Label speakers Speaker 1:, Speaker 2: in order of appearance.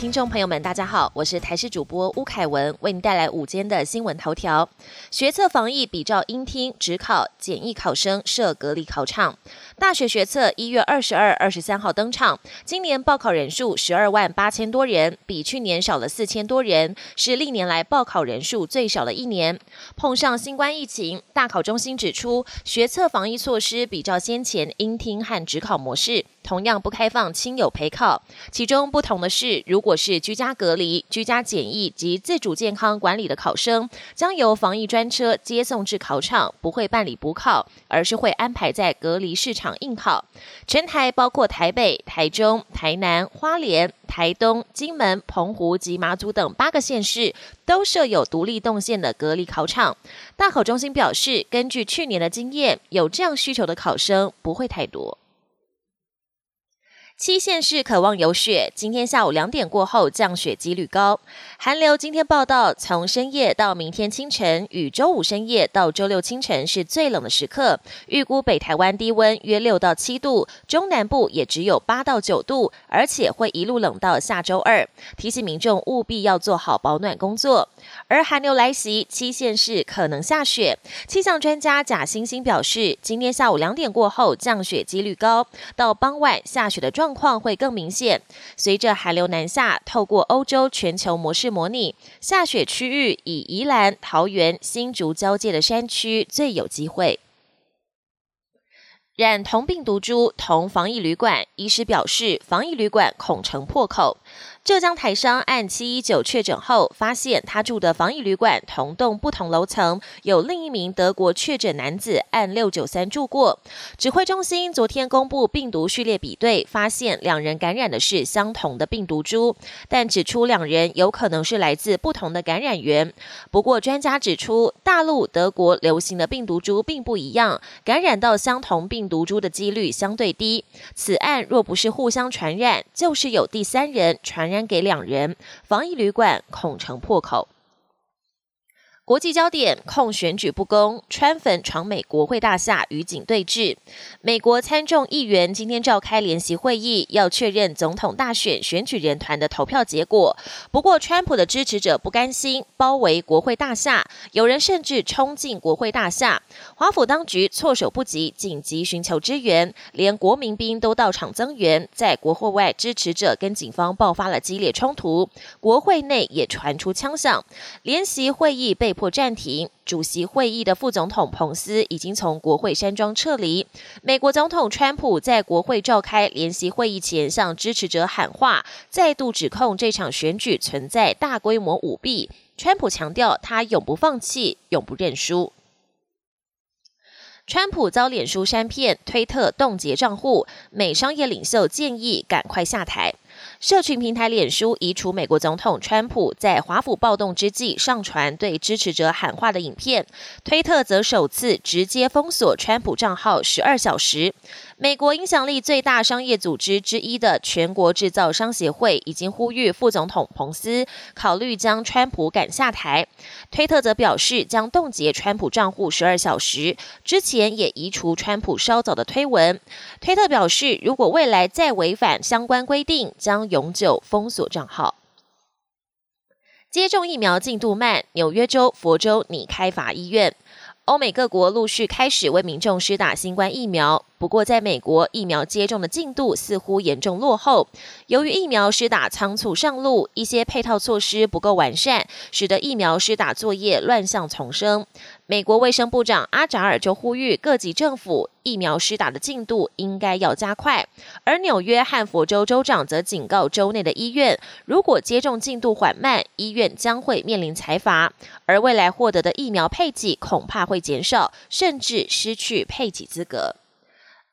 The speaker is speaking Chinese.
Speaker 1: 听众朋友们，大家好，我是台视主播巫凯文，为您带来午间的新闻头条。学测防疫比照应听、只考、简易考生设隔离考场。大学学测一月二十二、二十三号登场，今年报考人数十二万八千多人，比去年少了四千多人，是历年来报考人数最少的一年。碰上新冠疫情，大考中心指出，学测防疫措施比照先前应听和职考模式。同样不开放亲友陪考，其中不同的是，如果是居家隔离、居家检疫及自主健康管理的考生，将由防疫专车接送至考场，不会办理补考，而是会安排在隔离市场应考。全台包括台北、台中、台南、花莲、台东、金门、澎湖及马祖等八个县市，都设有独立动线的隔离考场。大考中心表示，根据去年的经验，有这样需求的考生不会太多。七县市渴望有雪，今天下午两点过后降雪几率高。寒流今天报道，从深夜到明天清晨，与周五深夜到周六清晨是最冷的时刻。预估北台湾低温约六到七度，中南部也只有八到九度，而且会一路冷到下周二。提醒民众务必要做好保暖工作。而寒流来袭，七县市可能下雪。气象专家贾星星表示，今天下午两点过后降雪几率高，到傍晚下雪的状。状况会更明显。随着寒流南下，透过欧洲全球模式模拟，下雪区域以宜兰、桃园、新竹交界的山区最有机会。染同病毒株同防疫旅馆，医师表示，防疫旅馆恐成破口。浙江台商按七一九确诊后，发现他住的防疫旅馆同栋不同楼层有另一名德国确诊男子按六九三住过。指挥中心昨天公布病毒序列比对，发现两人感染的是相同的病毒株，但指出两人有可能是来自不同的感染源。不过专家指出，大陆、德国流行的病毒株并不一样，感染到相同病毒株的几率相对低。此案若不是互相传染，就是有第三人传。染给两人，防疫旅馆恐成破口。国际焦点控选举不公，川粉闯美国会大厦与警对峙。美国参众议员今天召开联席会议，要确认总统大选选举人团的投票结果。不过，川普的支持者不甘心，包围国会大厦，有人甚至冲进国会大厦。华府当局措手不及，紧急寻求支援，连国民兵都到场增援。在国会外，支持者跟警方爆发了激烈冲突，国会内也传出枪响。联席会议被。或暂停。主席会议的副总统彭斯已经从国会山庄撤离。美国总统川普在国会召开联席会议前，向支持者喊话，再度指控这场选举存在大规模舞弊。川普强调，他永不放弃，永不认输。川普遭脸书删片，推特冻结账户，美商业领袖建议赶快下台。社群平台脸书移除美国总统川普在华府暴动之际上传对支持者喊话的影片，推特则首次直接封锁川普账号十二小时。美国影响力最大商业组织之一的全国制造商协会已经呼吁副总统彭斯考虑将川普赶下台。推特则表示将冻结川普账户十二小时，之前也移除川普稍早的推文。推特表示，如果未来再违反相关规定，将永久封锁账号。接种疫苗进度慢，纽约州、佛州拟开法医院。欧美各国陆续开始为民众施打新冠疫苗。不过，在美国，疫苗接种的进度似乎严重落后。由于疫苗施打仓促上路，一些配套措施不够完善，使得疫苗施打作业乱象丛生。美国卫生部长阿扎尔就呼吁各级政府，疫苗施打的进度应该要加快。而纽约和佛州州长则警告州内的医院，如果接种进度缓慢，医院将会面临裁罚，而未来获得的疫苗配给恐怕会减少，甚至失去配给资格。